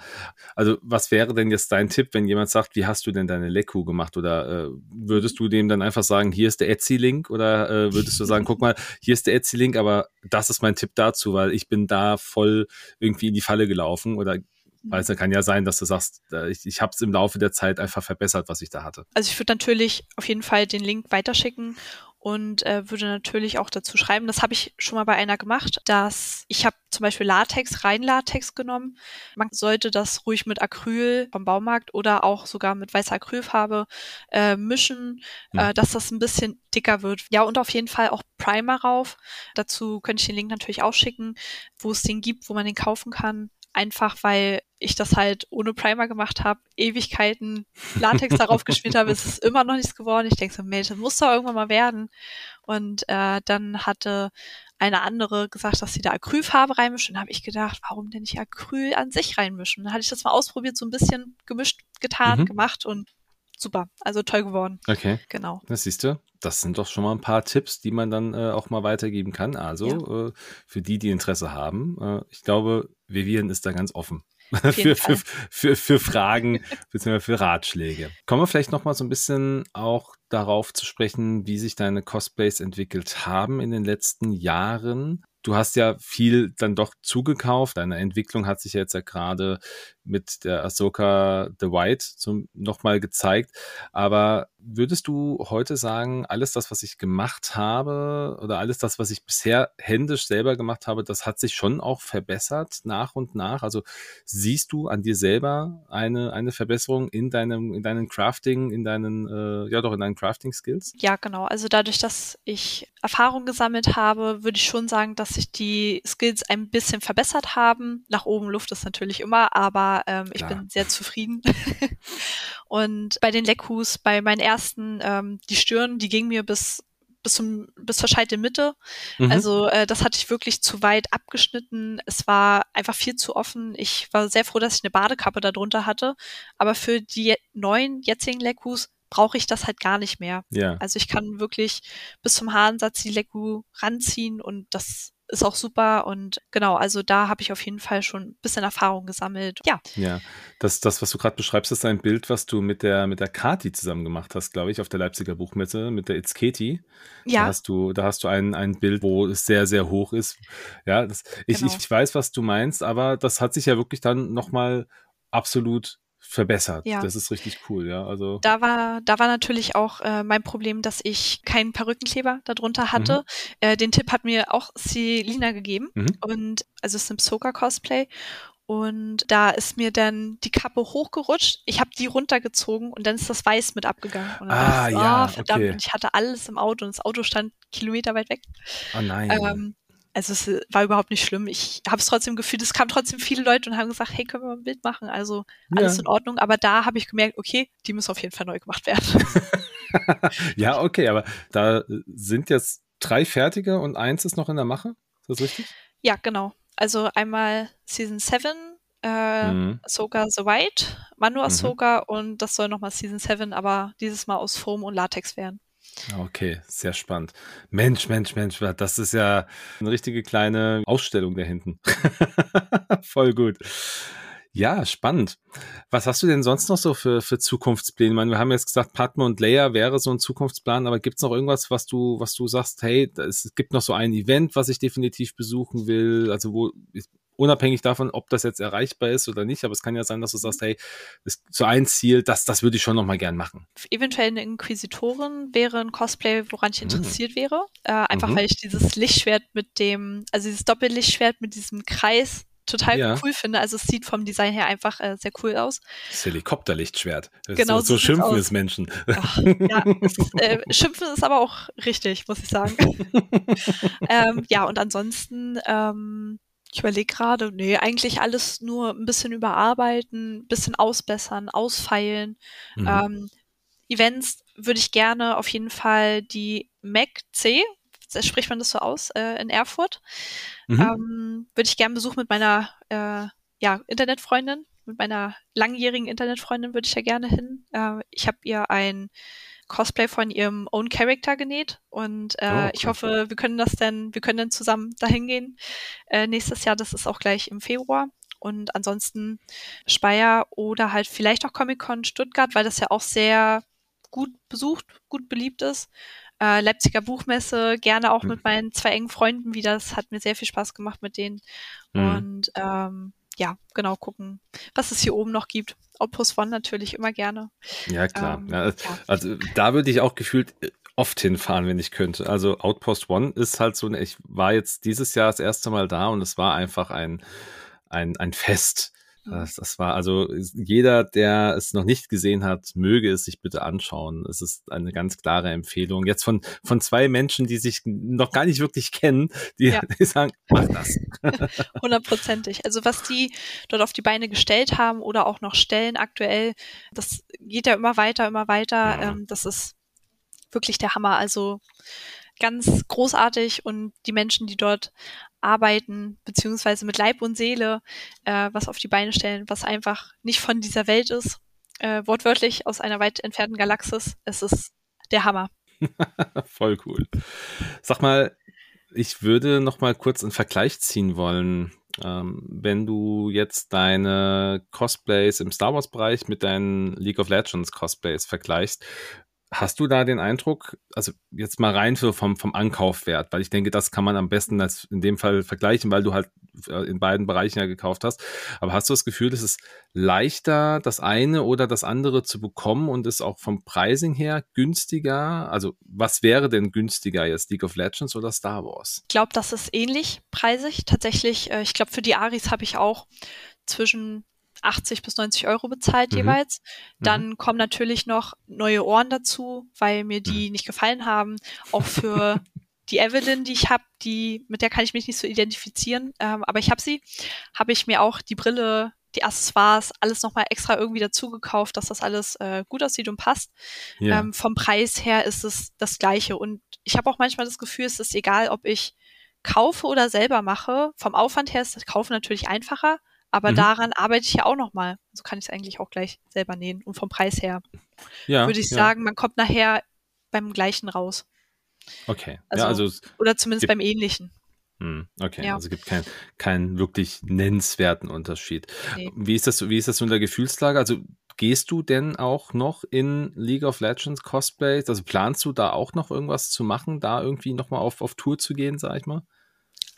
Also was wäre denn jetzt dein Tipp, wenn jemand sagt, wie hast du denn deine Leku gemacht oder äh, würdest du dem dann einfach sagen, hier ist der Etsy-Link oder äh, würdest du sagen, guck mal, hier ist der Etsy-Link, aber das ist mein Tipp dazu, weil ich bin da voll irgendwie in die Falle gelaufen oder weil es kann ja sein, dass du sagst, äh, ich, ich habe es im Laufe der Zeit einfach verbessert, was ich da hatte. Also ich würde natürlich auf jeden Fall den Link weiterschicken und äh, würde natürlich auch dazu schreiben, das habe ich schon mal bei einer gemacht, dass ich habe zum Beispiel Latex, rein Latex genommen. Man sollte das ruhig mit Acryl vom Baumarkt oder auch sogar mit weißer Acrylfarbe äh, mischen, ja. äh, dass das ein bisschen dicker wird. Ja, und auf jeden Fall auch Primer rauf. Dazu könnte ich den Link natürlich auch schicken, wo es den gibt, wo man den kaufen kann einfach weil ich das halt ohne Primer gemacht habe, Ewigkeiten Latex darauf gespielt habe, ist es immer noch nichts geworden. Ich denke so, Mensch, das muss doch irgendwann mal werden. Und äh, dann hatte eine andere gesagt, dass sie da Acrylfarbe reinmischen. Dann habe ich gedacht, warum denn nicht Acryl an sich reinmischen? Dann hatte ich das mal ausprobiert, so ein bisschen gemischt, getan, mhm. gemacht und super. Also toll geworden. Okay. Genau. Das siehst du. Das sind doch schon mal ein paar Tipps, die man dann äh, auch mal weitergeben kann. Also ja. äh, für die, die Interesse haben. Äh, ich glaube, Vivian ist da ganz offen. für, für, für, für Fragen bzw. für Ratschläge. Kommen wir vielleicht noch mal so ein bisschen auch darauf zu sprechen, wie sich deine Cosplays entwickelt haben in den letzten Jahren. Du hast ja viel dann doch zugekauft. Deine Entwicklung hat sich jetzt ja gerade mit der Ahsoka The White nochmal gezeigt. Aber würdest du heute sagen, alles das, was ich gemacht habe oder alles das, was ich bisher händisch selber gemacht habe, das hat sich schon auch verbessert nach und nach? Also siehst du an dir selber eine, eine Verbesserung in deinem, in deinen Crafting, in deinen, äh, ja doch, in deinen Crafting-Skills? Ja, genau. Also dadurch, dass ich Erfahrung gesammelt habe, würde ich schon sagen, dass sich die Skills ein bisschen verbessert haben. Nach oben Luft ist natürlich immer, aber ähm, ich bin sehr zufrieden. und bei den Leckus, bei meinen ersten, ähm, die Stirn, die ging mir bis bis zum bis zur Scheitelmitte. Mhm. Also äh, das hatte ich wirklich zu weit abgeschnitten. Es war einfach viel zu offen. Ich war sehr froh, dass ich eine Badekappe darunter hatte. Aber für die neuen jetzigen Leckus brauche ich das halt gar nicht mehr. Ja. Also ich kann wirklich bis zum Haarensatz die Lecku ranziehen und das ist auch super und genau, also da habe ich auf jeden Fall schon ein bisschen Erfahrung gesammelt. Ja. Ja, das, das was du gerade beschreibst, ist ein Bild, was du mit der, mit der Kati zusammen gemacht hast, glaube ich, auf der Leipziger Buchmesse, mit der It's Katie. Ja. Da hast du, da hast du ein, ein Bild, wo es sehr, sehr hoch ist. Ja, das, ich, Genau. ich weiß, was du meinst, aber das hat sich ja wirklich dann nochmal absolut verbessert. Ja. Das ist richtig cool, ja. Also, Da war, da war natürlich auch äh, mein Problem, dass ich keinen Perückenkleber darunter hatte. Äh, den Tipp hat mir auch Selina gegeben. Mhm. Und also es ist ein Soka-Cosplay. Und da ist mir dann die Kappe hochgerutscht. Ich habe die runtergezogen und dann ist das Weiß mit abgegangen. Und Ah, ich, so, ja, oh, verdammt, okay. und ich hatte alles im Auto und das Auto stand kilometerweit weg. oh nein. Ähm, also es äh, war überhaupt nicht schlimm. Ich habe es trotzdem gefühlt, es kamen trotzdem viele Leute und haben gesagt, hey, können wir mal ein Bild machen? Also alles Ja. in Ordnung. Aber da habe ich gemerkt, okay, die müssen auf jeden Fall neu gemacht werden. ja, okay, aber da sind jetzt drei fertige und eins ist noch in der Mache. Ist das richtig? Ja, genau. Also einmal Season 7, äh, Mhm. Ahsoka The White, Manu Mhm. Ahsoka und das soll nochmal Season 7, aber dieses Mal aus Foam und Latex werden. Okay, sehr spannend. Mensch, Mensch, Mensch, das ist ja eine richtige kleine Ausstellung da hinten. Voll gut. Ja, spannend. Was hast du denn sonst noch so für, für Zukunftspläne? Ich meine, wir haben jetzt gesagt, Padme und Leia wäre so ein Zukunftsplan, aber gibt es noch irgendwas, was du, was du sagst, hey, es gibt noch so ein Event, was ich definitiv besuchen will, also wo, unabhängig davon, ob das jetzt erreichbar ist oder nicht, aber es kann ja sein, dass du sagst, hey, das so ein Ziel, das, das würde ich schon noch mal gern machen. Eventuell eine Inquisitorin wäre ein Cosplay, woran ich Mhm. interessiert wäre. Äh, einfach Mhm. weil ich dieses Lichtschwert mit dem, also dieses Doppellichtschwert mit diesem Kreis total Ja. cool finde. Also es sieht vom Design her einfach äh, sehr cool aus. Das Helikopterlichtschwert. Das Genau so, so schimpfen es Menschen. Ach, ja, es äh, Schimpfen ist aber auch richtig, muss ich sagen. ähm, ja, und ansonsten, ähm, ich überlege gerade, nee, eigentlich alles nur ein bisschen überarbeiten, ein bisschen ausbessern, ausfeilen. Mhm. Ähm, Events würde ich gerne auf jeden Fall die MAC-C, spricht man das so aus, äh, in Erfurt, Mhm. ähm, würde ich gerne besuchen mit meiner äh, ja, Internetfreundin, mit meiner langjährigen Internetfreundin würde ich ja gerne hin. Äh, ich habe ihr ein Cosplay von ihrem Own Character genäht und äh, Oh, ich cool. hoffe, wir können das dann, wir können dann zusammen dahin gehen äh, nächstes Jahr. Das ist auch gleich im Februar. Und ansonsten Speyer oder halt vielleicht auch Comic-Con Stuttgart, weil das ja auch sehr gut besucht, gut beliebt ist. Äh, Leipziger Buchmesse, gerne auch Mhm. mit meinen zwei engen Freunden wieder. Das hat mir sehr viel Spaß gemacht mit denen. Mhm. Und ähm, ja, genau, gucken, was es hier oben noch gibt. Outpost One natürlich immer gerne. Ja, klar. Ähm, ja, ja. also da würde ich auch gefühlt äh, oft hinfahren, wenn ich könnte. Also Outpost One ist halt so, eine- ich war jetzt dieses Jahr das erste Mal da und es war einfach ein, ein, ein Fest. Das, das war also jeder, der es noch nicht gesehen hat, möge es sich bitte anschauen. Es ist eine ganz klare Empfehlung. Jetzt von, von zwei Menschen, die sich noch gar nicht wirklich kennen, die, Ja. die sagen, mach das. Hundertprozentig. Also was die dort auf die Beine gestellt haben oder auch noch stellen aktuell, das geht ja immer weiter, immer weiter. Mhm. Ähm, das ist wirklich der Hammer. Also ganz großartig und die Menschen, die dort arbeiten, beziehungsweise mit Leib und Seele äh, was auf die Beine stellen, was einfach nicht von dieser Welt ist, äh, wortwörtlich aus einer weit entfernten Galaxis. Es ist der Hammer. Voll cool. Sag mal, ich würde noch mal kurz einen Vergleich ziehen wollen. Ähm, wenn du jetzt deine Cosplays im Star Wars Bereich mit deinen League of Legends Cosplays vergleichst, hast du da den Eindruck, also jetzt mal rein für vom, vom Ankaufwert, weil ich denke, das kann man am besten als in dem Fall vergleichen, weil du halt äh, in beiden Bereichen ja gekauft hast. Aber hast du das Gefühl, es ist leichter, das eine oder das andere zu bekommen und ist auch vom Pricing her günstiger? Also was wäre denn günstiger jetzt, League of Legends oder Star Wars? Ich glaube, das ist ähnlich preisig. Tatsächlich, äh, ich glaube, für die Aris habe ich auch zwischen 80 bis 90 Euro bezahlt Mhm. jeweils. Dann kommen natürlich noch neue Ohren dazu, weil mir die nicht gefallen haben. Auch für die Evelyn, die ich habe, die mit der kann ich mich nicht so identifizieren, ähm, aber ich habe sie. Habe ich mir auch die Brille, die Accessoires, alles nochmal extra irgendwie dazu gekauft, dass das alles äh, gut aussieht und passt. Ja. Ähm, vom Preis her ist es das Gleiche. Und ich habe auch manchmal das Gefühl, es ist egal, ob ich kaufe oder selber mache. Vom Aufwand her ist das Kaufen natürlich einfacher, aber Mhm. daran arbeite ich ja auch nochmal. So kann ich es eigentlich auch gleich selber nähen. Und vom Preis her ja, würde ich ja. sagen, man kommt nachher beim gleichen raus. Okay. Also- ja, also Oder zumindest beim ähnlichen. Hm, okay, Ja. also gibt keinen keinen wirklich nennenswerten Unterschied. Nee. Wie ist das, wie ist das so in der Gefühlslage? Also gehst du denn auch noch in League of Legends Cosplays? Also planst du da auch noch irgendwas zu machen, da irgendwie nochmal auf, auf Tour zu gehen, sag ich mal?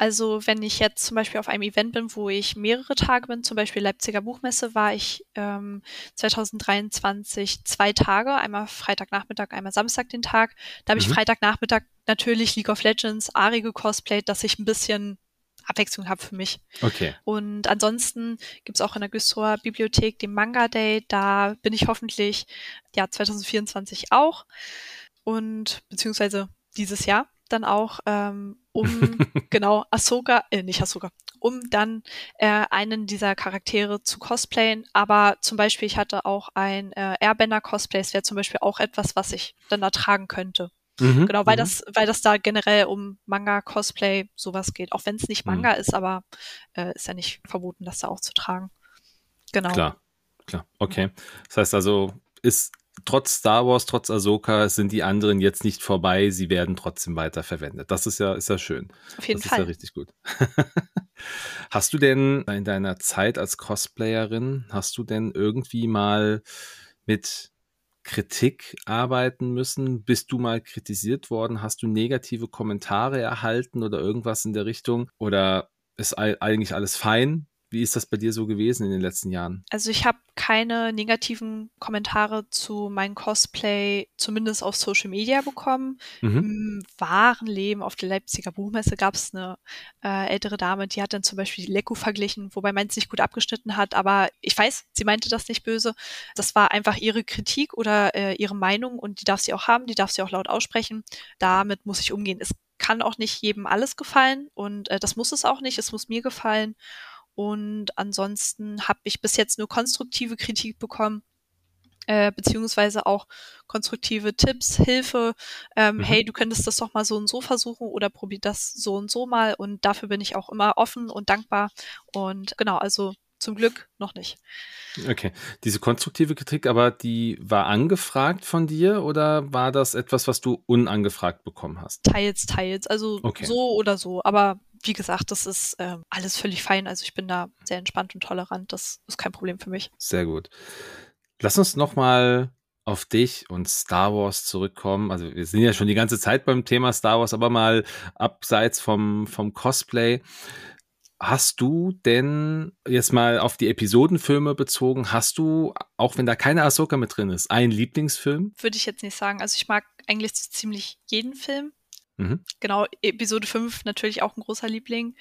Also wenn ich jetzt zum Beispiel auf einem Event bin, wo ich mehrere Tage bin, zum Beispiel Leipziger Buchmesse, war ich ähm, 2023 zwei Tage, einmal Freitagnachmittag, einmal Samstag den Tag. Da habe ich Mhm. Freitagnachmittag natürlich League of Legends, Ari gecosplayt, dass ich ein bisschen Abwechslung habe für mich. Okay. Und ansonsten gibt's auch in der Güstrower Bibliothek den Manga Day. Da bin ich hoffentlich ja 2024 auch und beziehungsweise dieses Jahr dann auch, ähm, um genau Ahsoka, äh, nicht Ahsoka, um dann äh, einen dieser Charaktere zu cosplayen. Aber zum Beispiel, ich hatte auch ein äh, Airbender-Cosplay. Es wäre zum Beispiel auch etwas, was ich dann da tragen könnte. Mhm, Genau, weil mhm. das, weil das da generell um Manga, Cosplay, sowas geht. Auch wenn es nicht Mhm. Manga ist, aber äh, ist ja nicht verboten, das da auch zu tragen. Genau. Klar, klar. Okay. Das heißt also, ist trotz Star Wars, trotz Ahsoka, sind die anderen jetzt nicht vorbei, sie werden trotzdem weiter verwendet. Das ist ja, ist ja schön. Auf jeden das Fall. ist ja richtig gut. hast du denn in deiner Zeit als Cosplayerin, hast du denn irgendwie mal mit Kritik arbeiten müssen? Bist du mal kritisiert worden? Hast du negative Kommentare erhalten oder irgendwas in der Richtung? Oder ist ei- eigentlich alles fein? Wie ist das bei dir so gewesen in den letzten Jahren? Also ich habe keine negativen Kommentare zu meinem Cosplay, zumindest auf Social Media bekommen. Mhm. Im wahren Leben auf der Leipziger Buchmesse gab es eine äh, ältere Dame, die hat dann zum Beispiel die Leku verglichen, wobei meins nicht gut abgeschnitten hat, aber ich weiß, sie meinte das nicht böse. Das war einfach ihre Kritik oder äh, ihre Meinung und die darf sie auch haben, die darf sie auch laut aussprechen. Damit muss ich umgehen. Es kann auch nicht jedem alles gefallen und äh, das muss es auch nicht. Es muss mir gefallen. Und ansonsten habe ich bis jetzt nur konstruktive Kritik bekommen, äh, beziehungsweise auch konstruktive Tipps, Hilfe. Ähm, Mhm. Hey, du könntest das doch mal so und so versuchen oder probier das so und so mal. Und dafür bin ich auch immer offen und dankbar. Und genau, also zum Glück noch nicht. Okay. Diese konstruktive Kritik, aber die war angefragt von dir oder war das etwas, was du unangefragt bekommen hast? Teils, teils. Also Okay. so oder so. Aber wie gesagt, das ist ähm, alles völlig fein. Also ich bin da sehr entspannt und tolerant. Das ist kein Problem für mich. Sehr gut. Lass uns nochmal auf dich und Star Wars zurückkommen. Also wir sind ja schon die ganze Zeit beim Thema Star Wars, aber mal abseits vom, vom Cosplay. Hast du denn jetzt mal auf die Episodenfilme bezogen, hast du, auch wenn da keine Ahsoka mit drin ist, einen Lieblingsfilm? Würde ich jetzt nicht sagen. Also ich mag eigentlich so ziemlich jeden Film. Mhm. Genau, Episode 5 natürlich auch ein großer Liebling,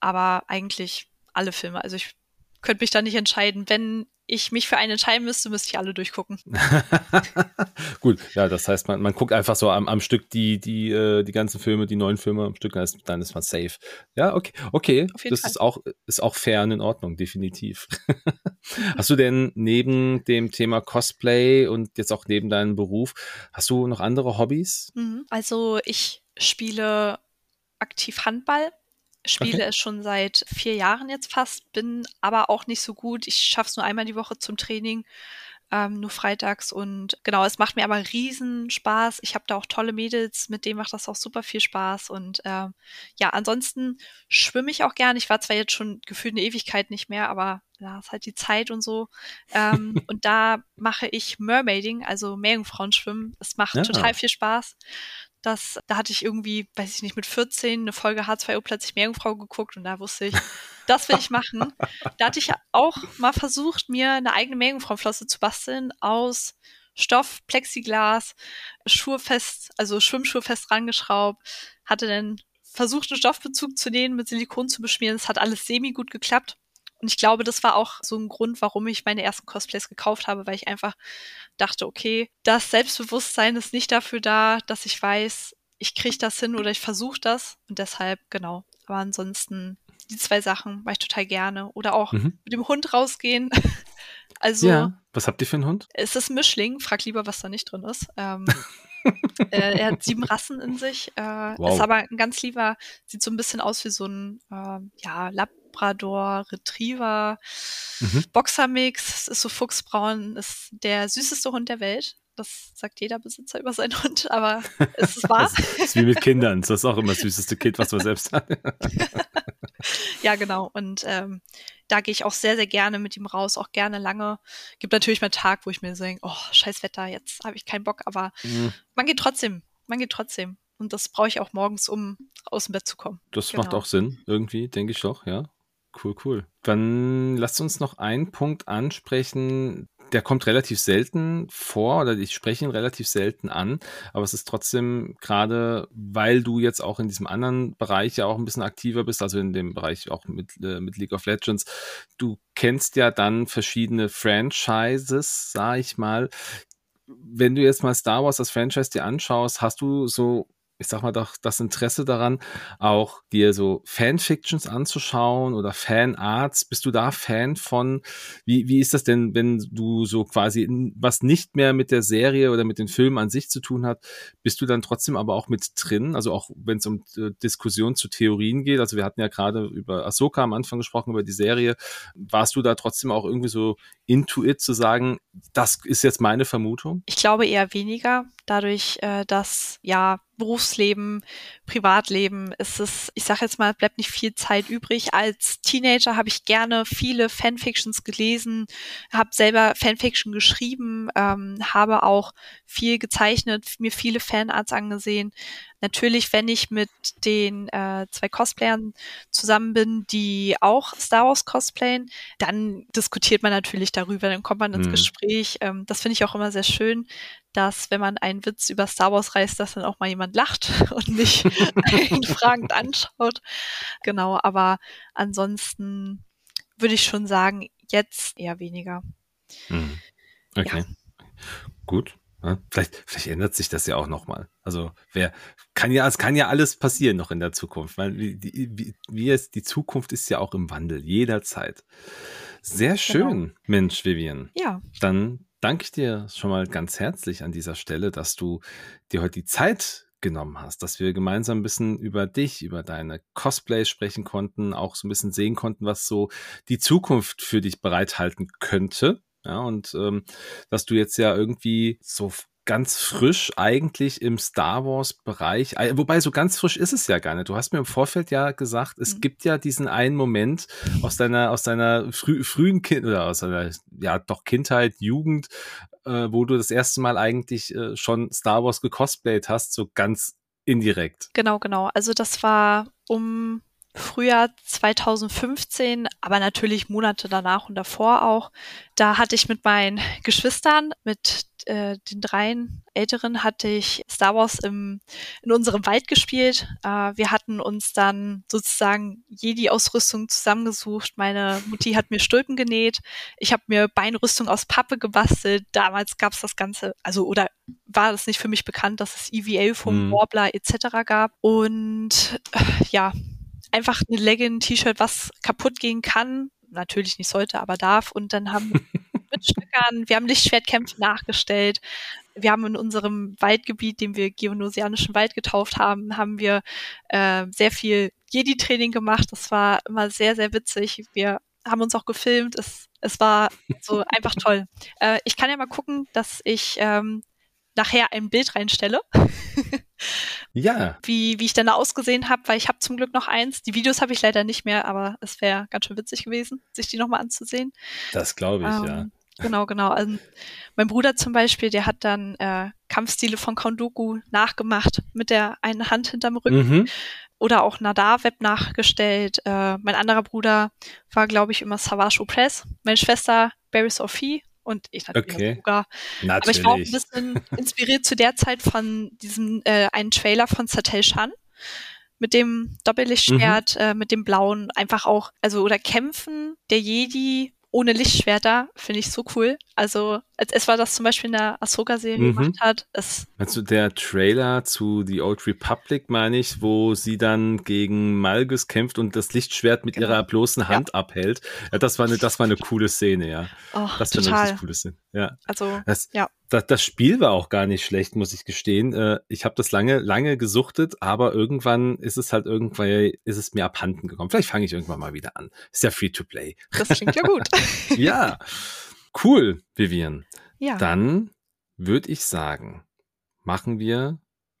aber eigentlich alle Filme. Also ich könnte mich da nicht entscheiden. Wenn ich mich für einen entscheiden müsste, müsste ich alle durchgucken. Gut, ja, das heißt, man, man guckt einfach so am, am Stück die, die, äh, die ganzen Filme, die neuen Filme am Stück, dann ist, dann ist man safe. Ja, okay, okay. Das Fall. ist auch, ist auch fair und in Ordnung, definitiv. hast du denn neben dem Thema Cosplay und jetzt auch neben deinem Beruf, hast du noch andere Hobbys? Mhm. Also ich spiele aktiv Handball. Spiele Okay. es schon seit vier Jahren jetzt fast, bin aber auch nicht so gut. Ich schaffe es nur einmal die Woche zum Training, ähm, nur freitags. Und genau, es macht mir aber riesen Spaß. Ich habe da auch tolle Mädels, mit denen macht das auch super viel Spaß. Und ähm, ja, ansonsten schwimme ich auch gerne. Ich war zwar jetzt schon gefühlt eine Ewigkeit nicht mehr, aber ja, ist halt die Zeit und so. Ähm, und da mache ich Mermaiding, also Meerjungfrauenschwimmen. Es macht Ja. total viel Spaß. Das, da hatte ich irgendwie, weiß ich nicht, mit 14 eine Folge H2O plötzlich Meerjungfrau geguckt und da wusste ich, das will ich machen. Da hatte ich auch mal versucht, mir eine eigene Meerjungfrauenflosse zu basteln aus Stoff, Plexiglas, Schurfest, also Schwimmschurfest rangeschraubt, hatte dann versucht, einen Stoffbezug zu nähen, mit Silikon zu beschmieren. Es hat alles semi gut geklappt. Und ich glaube, das war auch so ein Grund, warum ich meine ersten Cosplays gekauft habe, weil ich einfach dachte, okay, das Selbstbewusstsein ist nicht dafür da, dass ich weiß, ich kriege das hin oder ich versuche das. Und deshalb, genau. Aber ansonsten, die zwei Sachen mache ich total gerne. Oder auch Mhm. mit dem Hund rausgehen. also, ja. Was habt ihr für einen Hund? es ist Mischling. Frag lieber, was da nicht drin ist. Ähm, äh, er hat sieben Rassen in sich. Äh, Wow. Ist aber ein ganz lieber, sieht so ein bisschen aus wie so ein ähm, ja, Labrador, Retriever, Mhm. Boxermix, ist so fuchsbraun, ist der süßeste Hund der Welt. Das sagt jeder Besitzer über seinen Hund, aber es ist wahr. das ist wie mit Kindern. Das ist auch immer das süßeste Kind, was man selbst hat. ja, genau. Und ähm, da gehe ich auch sehr, sehr gerne mit ihm raus, auch gerne lange. Gibt natürlich mal einen Tag, wo ich mir denke, oh, scheiß Wetter, jetzt habe ich keinen Bock, aber mhm. man geht trotzdem, man geht trotzdem. Und das brauche ich auch morgens, um aus dem Bett zu kommen. Das genau. macht auch Sinn, irgendwie, denke ich doch, ja. Cool, cool. Dann lasst uns noch einen Punkt ansprechen, der kommt relativ selten vor oder ich spreche ihn relativ selten an, aber es ist trotzdem gerade, weil du jetzt auch in diesem anderen Bereich ja auch ein bisschen aktiver bist, also in dem Bereich auch mit, äh, mit League of Legends, du kennst ja dann verschiedene Franchises, sag ich mal. Wenn du jetzt mal Star Wars als Franchise dir anschaust, hast du so ich sag mal doch, das Interesse daran, auch dir so Fanfictions anzuschauen oder Fanarts? Bist du da Fan von? Wie, wie ist das denn, wenn du so quasi was nicht mehr mit der Serie oder mit den Filmen an sich zu tun hat, bist du dann trotzdem aber auch mit drin? Also auch wenn es um äh, Diskussion zu Theorien geht. Also wir hatten ja gerade über Ahsoka am Anfang gesprochen, über die Serie. Warst du da trotzdem auch irgendwie so into it zu sagen, das ist jetzt meine Vermutung? Ich glaube eher weniger, dadurch, äh, dass ja Berufsleben, Privatleben ist es, ich sage jetzt mal, bleibt nicht viel Zeit übrig. Als Teenager habe ich gerne viele Fanfictions gelesen, habe selber Fanfiction geschrieben, ähm, habe auch viel gezeichnet, mir viele Fanarts angesehen. Natürlich, wenn ich mit den äh, zwei Cosplayern zusammen bin, die auch Star Wars cosplayen, dann diskutiert man natürlich darüber, dann kommt man ins mhm. Gespräch. Ähm, das finde ich auch immer sehr schön, dass wenn man einen Witz über Star Wars reißt, dass dann auch mal jemand lacht und nicht ihn fragend anschaut. Genau, aber ansonsten würde ich schon sagen, jetzt eher weniger. Mhm. Okay. Ja. Gut. Ja, vielleicht, vielleicht ändert sich das ja auch nochmal. Also wer kann ja, es kann ja alles passieren noch in der Zukunft, weil wie, wie, wie es, die Zukunft ist ja auch im Wandel, jederzeit. Sehr genau. schön, genau. Mensch, Vivian. Ja. Dann danke ich dir schon mal ganz herzlich an dieser Stelle, dass du dir heute die Zeit genommen hast, dass wir gemeinsam ein bisschen über dich, über deine Cosplays sprechen konnten, auch so ein bisschen sehen konnten, was so die Zukunft für dich bereithalten könnte. Ja, und ähm, dass du jetzt ja irgendwie so ganz frisch eigentlich im Star Wars Bereich, wobei so ganz frisch ist es ja gar nicht. Du hast mir im Vorfeld ja gesagt, es mhm. gibt ja diesen einen Moment aus deiner aus deiner frü frühen Kind oder aus deiner ja doch Kindheit, Jugend, äh, wo du das erste Mal eigentlich äh, schon Star Wars gecosplayt hast, so ganz indirekt. Genau, genau. Also das war um Frühjahr 2015, aber natürlich Monate danach und davor auch. Da hatte ich mit meinen Geschwistern, mit äh, den dreien Älteren, hatte ich Star Wars im, in unserem Wald gespielt. Äh, wir hatten uns dann sozusagen Jedi-Ausrüstung zusammengesucht. Meine Mutti hat mir Stulpen genäht. Ich habe mir Beinrüstung aus Pappe gebastelt. Damals gab es das Ganze, also oder war das nicht für mich bekannt, dass es EVA vom hm. Warbler etc. gab. Und äh, ja, einfach eine Legging, T-Shirt, was kaputt gehen kann, natürlich nicht sollte, aber darf. Und dann haben wir mit Stückern, wir haben Lichtschwertkämpfe nachgestellt. Wir haben in unserem Waldgebiet, dem wir Geonosianischen Wald getauft haben, haben wir äh, sehr viel Jedi-Training gemacht. Das war immer sehr, sehr witzig. Wir haben uns auch gefilmt. Es, es war so einfach toll. Äh, ich kann ja mal gucken, dass ich ähm, nachher ein Bild reinstelle. ja. Wie, wie ich denn da ausgesehen habe, weil ich habe zum Glück noch eins. Die Videos habe ich leider nicht mehr, aber es wäre ganz schön witzig gewesen, sich die nochmal anzusehen. Das glaube ich, ähm, ja. Genau, genau. Also mein Bruder zum Beispiel, der hat dann äh, Kampfstile von Kondoku nachgemacht mit der einen Hand hinterm Rücken. Mhm. Oder auch Nadar-Web nachgestellt. Äh, mein anderer Bruder war, glaube ich, immer Savage Opress. Meine Schwester Barry Sophie und ich natürlich okay. sogar. Natürlich. Aber ich war auch ein bisschen inspiriert zu der Zeit von diesem äh, einen Trailer von Satel Shan mit dem Doppellichtschwert, mhm. äh, mit dem blauen, einfach auch, also oder Kämpfen der Jedi ohne Lichtschwerter, finde ich so cool. Also, als es war das zum Beispiel in der Ahsoka-Serie mhm. gemacht hat. Es also der Trailer zu The Old Republic, meine ich, wo sie dann gegen Malgus kämpft und das Lichtschwert mit genau. ihrer bloßen Hand ja. abhält. Ja, das war eine, das war eine coole Szene, ja. Oh, das war eine richtig coole Szene. Ja. Also, das, ja das, das Spiel war auch gar nicht schlecht, muss ich gestehen. Äh, ich habe das lange, lange gesuchtet, aber irgendwann ist es halt irgendwann, ist es mir abhanden gekommen. Vielleicht fange ich irgendwann mal wieder an. Ist ja free to play. Das klingt ja gut. ja. Cool, Vivian. Ja. Dann würde ich sagen, machen wir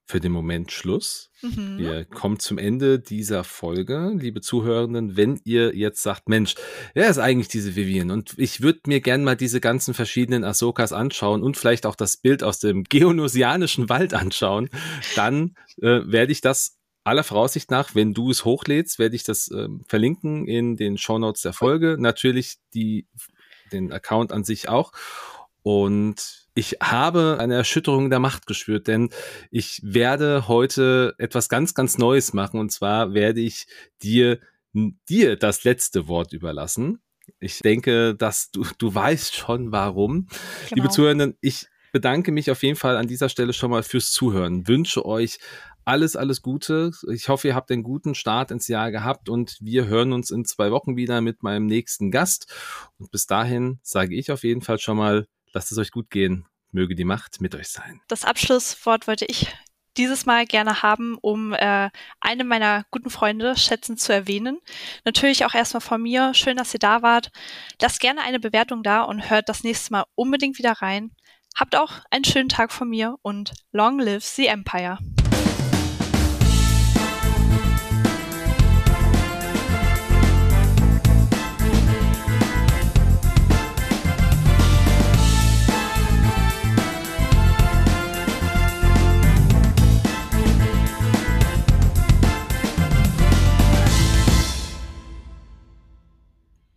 für den Moment Schluss. Mhm. Wir kommen zum Ende dieser Folge, liebe Zuhörenden. Wenn ihr jetzt sagt, Mensch, wer ist eigentlich diese Vivian? Und ich würde mir gern mal diese ganzen verschiedenen Ahsokas anschauen und vielleicht auch das Bild aus dem geonosianischen Wald anschauen, dann äh, werde ich das aller Voraussicht nach, wenn du es hochlädst, werde ich das äh, verlinken in den Shownotes der Folge. Natürlich die, den Account an sich auch. Und ich habe eine Erschütterung der Macht gespürt, denn ich werde heute etwas ganz, ganz Neues machen. Und zwar werde ich dir, dir das letzte Wort überlassen. Ich denke, dass du, du weißt schon warum. Genau. Liebe Zuhörenden, ich bedanke mich auf jeden Fall an dieser Stelle schon mal fürs Zuhören. Wünsche euch alles, alles Gute. Ich hoffe, ihr habt einen guten Start ins Jahr gehabt und wir hören uns in zwei Wochen wieder mit meinem nächsten Gast. Und bis dahin sage ich auf jeden Fall schon mal, lasst es euch gut gehen. Möge die Macht mit euch sein. Das Abschlusswort wollte ich dieses Mal gerne haben, um äh, eine meiner guten Freunde schätzend zu erwähnen. Natürlich auch erstmal von mir. Schön, dass ihr da wart. Lasst gerne eine Bewertung da und hört das nächste Mal unbedingt wieder rein. Habt auch einen schönen Tag von mir und long live the Empire.